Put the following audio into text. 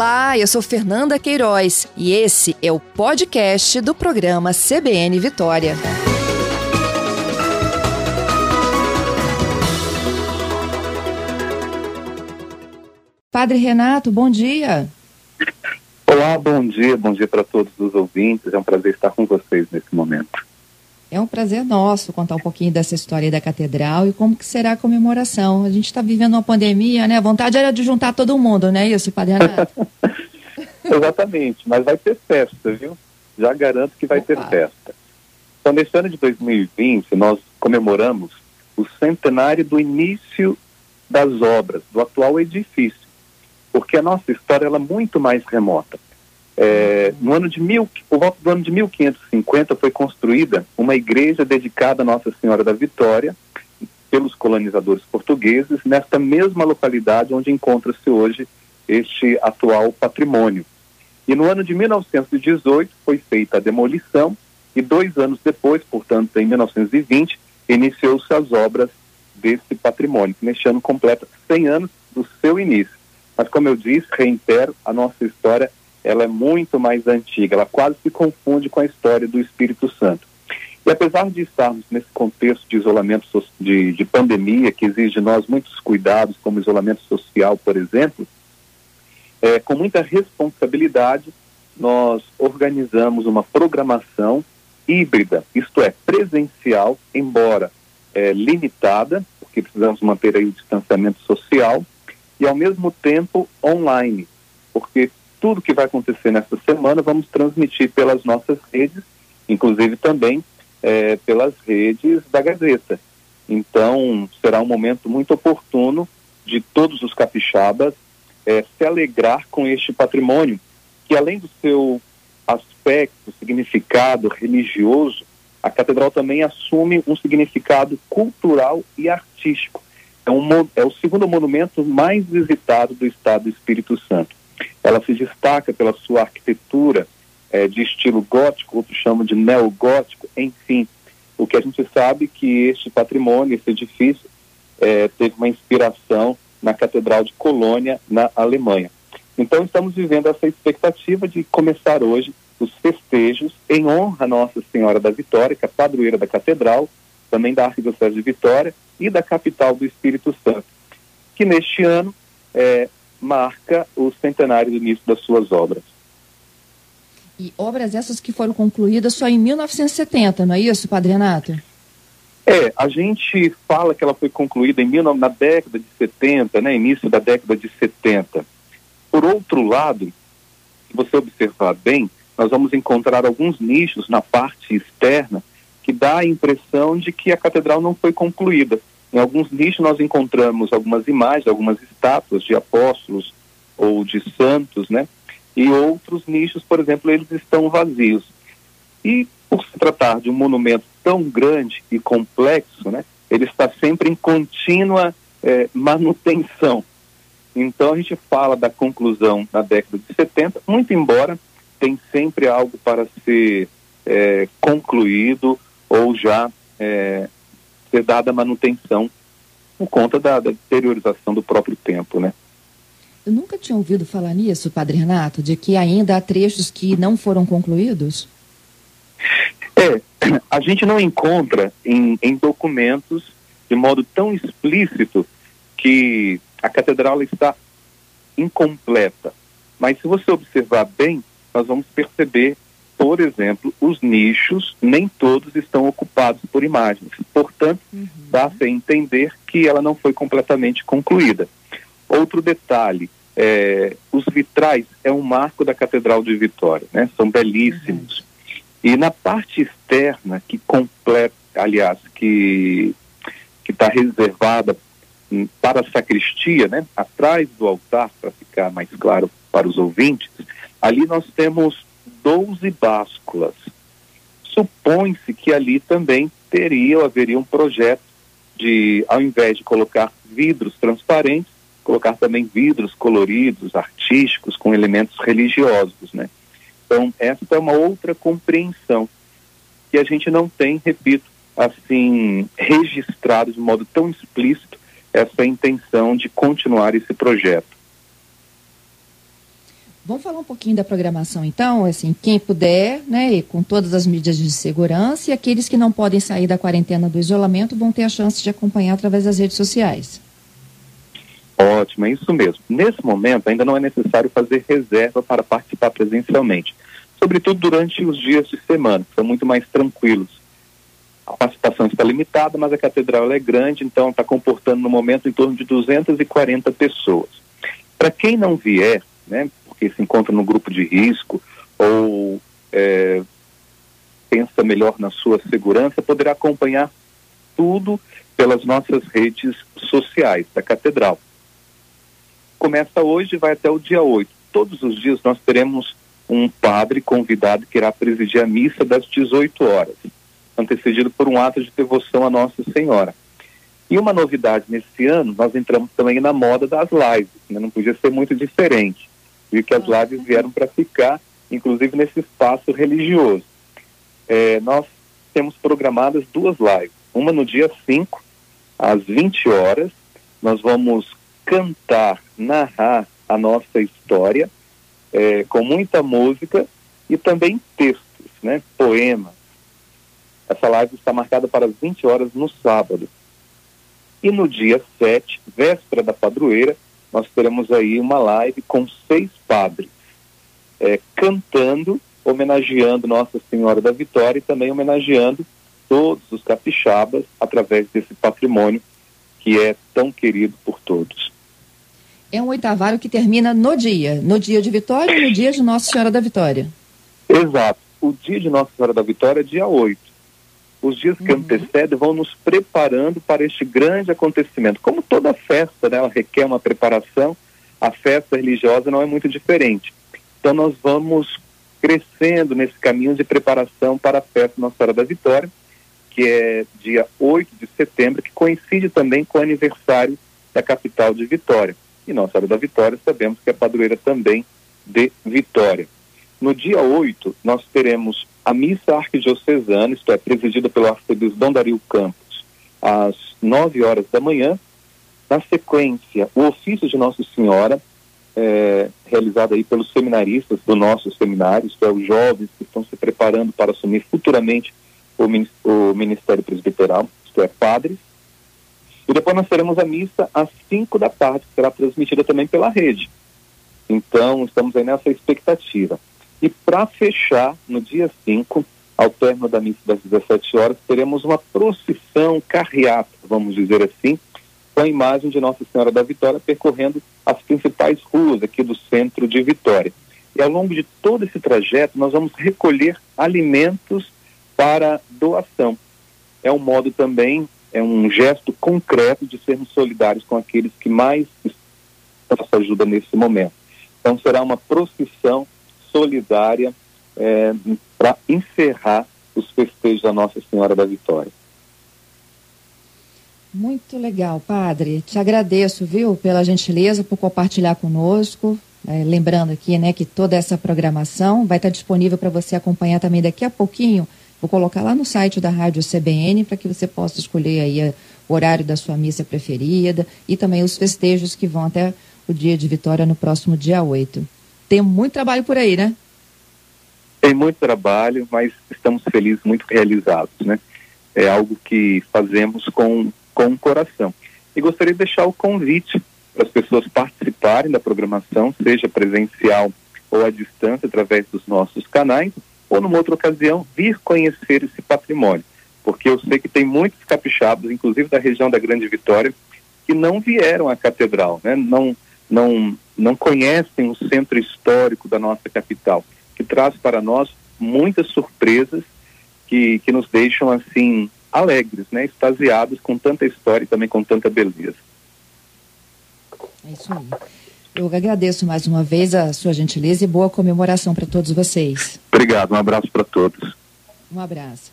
Olá, eu sou Fernanda Queiroz e esse é o podcast do programa CBN Vitória. Padre Renato, bom dia. Olá, bom dia, bom dia para todos os ouvintes. É um prazer estar com vocês nesse momento. É um prazer nosso contar um pouquinho dessa história da catedral e como que será a comemoração. A gente está vivendo uma pandemia, né? A vontade era de juntar todo mundo, não é isso, Padre Renato? Exatamente, mas vai ter festa, viu? Já garanto que vai Opa. ter festa. Então, nesse ano de 2020, nós comemoramos o centenário do início das obras do atual edifício porque a nossa história ela é muito mais remota. É, no ano de mil, por volta do ano de 1550 foi construída uma igreja dedicada a Nossa Senhora da Vitória pelos colonizadores portugueses nesta mesma localidade onde encontra-se hoje este atual patrimônio. E no ano de 1918 foi feita a demolição e dois anos depois, portanto, em 1920, iniciou-se as obras desse patrimônio. Neste ano completa 100 anos do seu início. Mas como eu disse, reitero, a nossa história ela é muito mais antiga, ela quase se confunde com a história do Espírito Santo. E apesar de estarmos nesse contexto de isolamento de, de pandemia, que exige de nós muitos cuidados, como isolamento social, por exemplo, é, com muita responsabilidade, nós organizamos uma programação híbrida, isto é, presencial, embora é, limitada, porque precisamos manter aí o distanciamento social, e ao mesmo tempo online, porque tudo que vai acontecer nesta semana vamos transmitir pelas nossas redes, inclusive também é, pelas redes da Gazeta. Então será um momento muito oportuno de todos os capixabas é, se alegrar com este patrimônio, que além do seu aspecto, significado religioso, a catedral também assume um significado cultural e artístico é, um, é o segundo monumento mais visitado do estado do Espírito Santo. Ela se destaca pela sua arquitetura é, de estilo gótico, outros chamam de neogótico, enfim. O que a gente sabe é que este patrimônio, esse edifício, é, teve uma inspiração na Catedral de Colônia, na Alemanha. Então, estamos vivendo essa expectativa de começar hoje os festejos em honra a Nossa Senhora da Vitória, que é a padroeira da Catedral, também da Arquidiocese de Vitória e da capital do Espírito Santo, que neste ano é, marca o centenário do início das suas obras. E obras essas que foram concluídas só em 1970, não é isso, Padre Renato? É, a gente fala que ela foi concluída em, na década de 70, né, início da década de 70. Por outro lado, se você observar bem, nós vamos encontrar alguns nichos na parte externa que dá a impressão de que a catedral não foi concluída. Em alguns nichos nós encontramos algumas imagens, algumas estátuas de apóstolos ou de santos, né? E outros nichos, por exemplo, eles estão vazios. E por se tratar de um monumento tão grande e complexo, né? Ele está sempre em contínua é, manutenção. Então a gente fala da conclusão na década de 70, muito embora tem sempre algo para ser é, concluído ou já é, ser dada manutenção por conta da, da, deteriorização do próprio tempo, né? Eu nunca tinha ouvido falar nisso, Padre Renato, de que ainda há trechos que não foram concluídos. É, a gente não encontra em, em documentos de modo tão explícito que a catedral está incompleta. Mas se você observar bem, nós vamos perceber por exemplo, os nichos nem todos estão ocupados por imagens. Portanto, uhum. dá-se a entender que ela não foi completamente concluída. Outro detalhe, é, os vitrais é um marco da Catedral de Vitória, né? São belíssimos. Uhum. E na parte externa, que completa, aliás, que que está reservada hum, para a sacristia, né? Atrás do altar, para ficar mais claro para os ouvintes, ali nós temos 12 básculas. Supõe-se que ali também teria ou haveria um projeto de, ao invés de colocar vidros transparentes, colocar também vidros coloridos, artísticos, com elementos religiosos, né? Então, essa é uma outra compreensão que a gente não tem, repito, assim, registrado de modo tão explícito essa intenção de continuar esse projeto. Vamos falar um pouquinho da programação, então, assim, quem puder, né, com todas as medidas de segurança, e aqueles que não podem sair da quarentena do isolamento vão ter a chance de acompanhar através das redes sociais. Ótimo, é isso mesmo. Nesse momento, ainda não é necessário fazer reserva para participar presencialmente, sobretudo durante os dias de semana, que são muito mais tranquilos. A participação está limitada, mas a catedral é grande, então está comportando no momento em torno de 240 pessoas. Para quem não vier, né, porque se encontra no grupo de risco ou é, pensa melhor na sua segurança, poderá acompanhar tudo pelas nossas redes sociais da Catedral. Começa hoje e vai até o dia 8. Todos os dias nós teremos um padre convidado que irá presidir a missa das 18 horas, antecedido por um ato de devoção a Nossa Senhora. E uma novidade nesse ano, nós entramos também na moda das lives, né? não podia ser muito diferente e que as lives vieram para ficar, inclusive nesse espaço religioso. É, nós temos programadas duas lives, uma no dia 5, às 20 horas, nós vamos cantar, narrar a nossa história é, com muita música e também textos, né, poemas. Essa live está marcada para as 20 horas no sábado. E no dia 7, véspera da padroeira, nós teremos aí uma live com seis padres é, cantando, homenageando Nossa Senhora da Vitória e também homenageando todos os capixabas através desse patrimônio que é tão querido por todos. É um oitavário que termina no dia, no dia de Vitória e no dia de Nossa Senhora da Vitória. Exato. O dia de Nossa Senhora da Vitória é dia 8 os dias que uhum. antecedem vão nos preparando para este grande acontecimento. Como toda festa, né, ela requer uma preparação, a festa religiosa não é muito diferente. Então nós vamos crescendo nesse caminho de preparação para a festa Nossa Senhora da Vitória, que é dia 8 de setembro, que coincide também com o aniversário da capital de Vitória. E Nossa Senhora da Vitória sabemos que é padroeira também de Vitória. No dia 8, nós teremos a missa arquidiocesana, isto é, presidida pelo arcebispo Dom Dario Campos, às 9 horas da manhã. Na sequência, o ofício de Nossa Senhora, é, realizado aí pelos seminaristas do nosso seminário, isto é, os jovens que estão se preparando para assumir futuramente o, o Ministério Presbiteral, isto é, padres. E depois nós teremos a missa às 5 da tarde, que será transmitida também pela rede. Então, estamos aí nessa expectativa. E para fechar, no dia 5, ao término da missa das 17 horas, teremos uma procissão carreata, vamos dizer assim, com a imagem de Nossa Senhora da Vitória percorrendo as principais ruas aqui do centro de Vitória. E ao longo de todo esse trajeto, nós vamos recolher alimentos para doação. É um modo também, é um gesto concreto de sermos solidários com aqueles que mais nossa ajuda nesse momento. Então será uma procissão solidária é, para encerrar os festejos da Nossa Senhora da Vitória. Muito legal, padre. Te agradeço, viu, pela gentileza, por compartilhar conosco. É, lembrando aqui, né, que toda essa programação vai estar disponível para você acompanhar também daqui a pouquinho. Vou colocar lá no site da Rádio CBN para que você possa escolher aí a, o horário da sua missa preferida e também os festejos que vão até o dia de vitória no próximo dia 8. Tem muito trabalho por aí, né? Tem muito trabalho, mas estamos felizes, muito realizados, né? É algo que fazemos com, com o coração. E gostaria de deixar o convite para as pessoas participarem da programação, seja presencial ou à distância, através dos nossos canais, ou numa outra ocasião, vir conhecer esse patrimônio. Porque eu sei que tem muitos capixabas, inclusive da região da Grande Vitória, que não vieram à catedral, né? Não, não, não conhecem o centro histórico da nossa capital, que traz para nós muitas surpresas que, que nos deixam assim alegres, né, extasiados com tanta história e também com tanta beleza. É isso aí. Eu agradeço mais uma vez a sua gentileza e boa comemoração para todos vocês. Obrigado, um abraço para todos. Um abraço.